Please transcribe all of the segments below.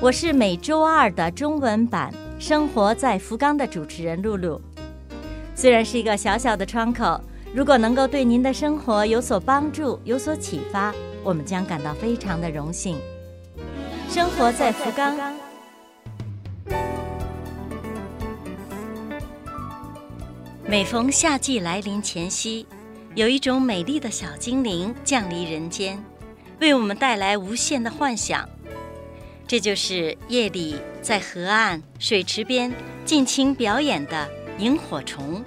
我是每周二的中文版《生活在福冈》的主持人露露。虽然是一个小小的窗口，如果能够对您的生活有所帮助、有所启发，我们将感到非常的荣幸。生活在福冈。每逢夏季来临前夕，有一种美丽的小精灵降临人间，为我们带来无限的幻想。这就是夜里在河岸、水池边尽情表演的萤火虫。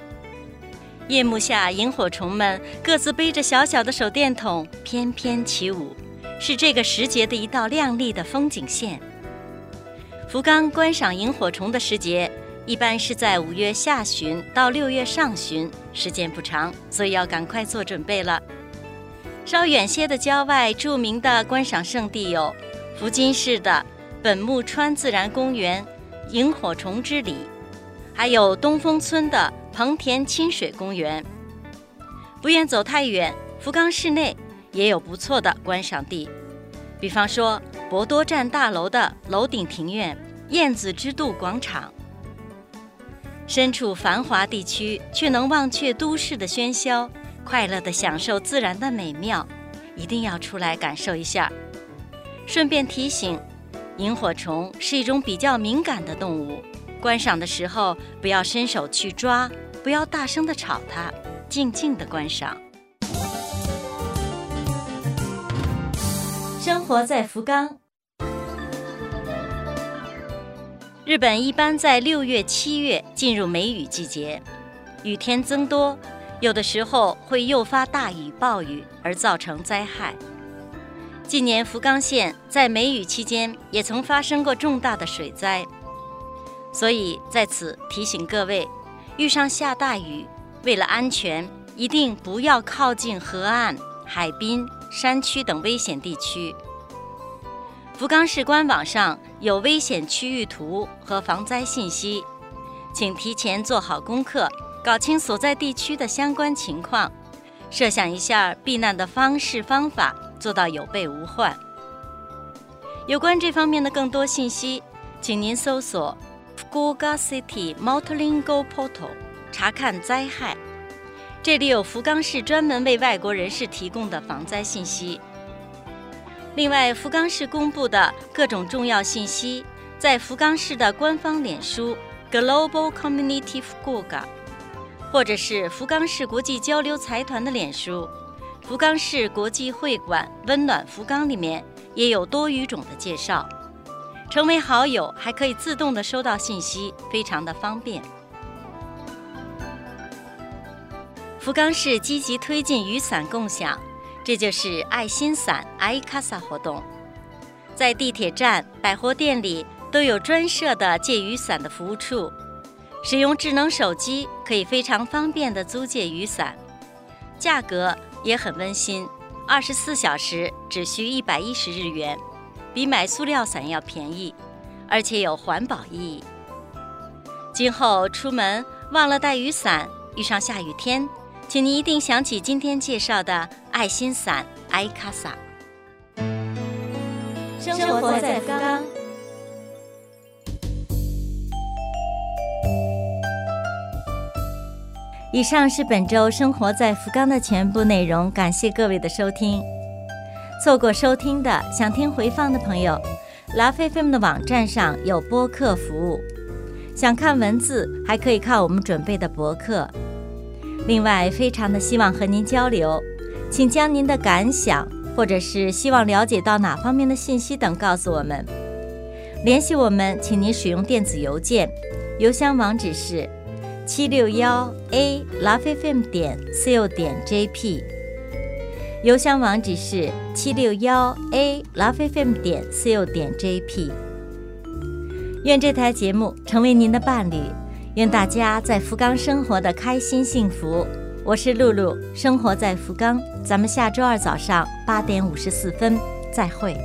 夜幕下，萤火虫们各自背着小小的手电筒，翩翩起舞，是这个时节的一道亮丽的风景线。福冈观赏萤火虫的时节，一般是在五月下旬到六月上旬，时间不长，所以要赶快做准备了。稍远些的郊外，著名的观赏胜地有。福津市的本木川自然公园萤火虫之里，还有东风村的蓬田清水公园。不愿走太远，福冈市内也有不错的观赏地，比方说博多站大楼的楼顶庭院、燕子之渡广场。身处繁华地区，却能忘却都市的喧嚣，快乐地享受自然的美妙，一定要出来感受一下。顺便提醒，萤火虫是一种比较敏感的动物，观赏的时候不要伸手去抓，不要大声的吵它，静静的观赏。生活在福冈，日本一般在六月、七月进入梅雨季节，雨天增多，有的时候会诱发大雨、暴雨而造成灾害。近年福冈县在梅雨期间也曾发生过重大的水灾，所以在此提醒各位：遇上下大雨，为了安全，一定不要靠近河岸、海滨、山区等危险地区。福冈市官网上有危险区域图和防灾信息，请提前做好功课，搞清所在地区的相关情况，设想一下避难的方式方法。做到有备无患。有关这方面的更多信息，请您搜索 “Fukuoka City Mountain Go Portal” 查看灾害。这里有福冈市专门为外国人士提供的防灾信息。另外，福冈市公布的各种重要信息，在福冈市的官方脸书 “Global Community Fukuoka”，或者是福冈市国际交流财团的脸书。福冈市国际会馆“温暖福冈”里面也有多语种的介绍，成为好友还可以自动的收到信息，非常的方便。福冈市积极推进雨伞共享，这就是爱心伞 （iKasa） 活动。在地铁站、百货店里都有专设的借雨伞的服务处，使用智能手机可以非常方便的租借雨伞，价格。也很温馨，二十四小时只需一百一十日元，比买塑料伞要便宜，而且有环保意义。今后出门忘了带雨伞，遇上下雨天，请您一定想起今天介绍的爱心伞艾卡萨。生活在福冈。以上是本周生活在福冈的全部内容，感谢各位的收听。错过收听的，想听回放的朋友，拉菲菲们的网站上有播客服务。想看文字，还可以看我们准备的博客。另外，非常的希望和您交流，请将您的感想，或者是希望了解到哪方面的信息等告诉我们。联系我们，请您使用电子邮件，邮箱网址是。七六幺 a lovefm 点 co 点 jp，邮箱网址是七六幺 a lovefm 点 co 点 jp。愿这台节目成为您的伴侣，愿大家在福冈生活的开心幸福。我是露露，生活在福冈，咱们下周二早上八点五十四分再会。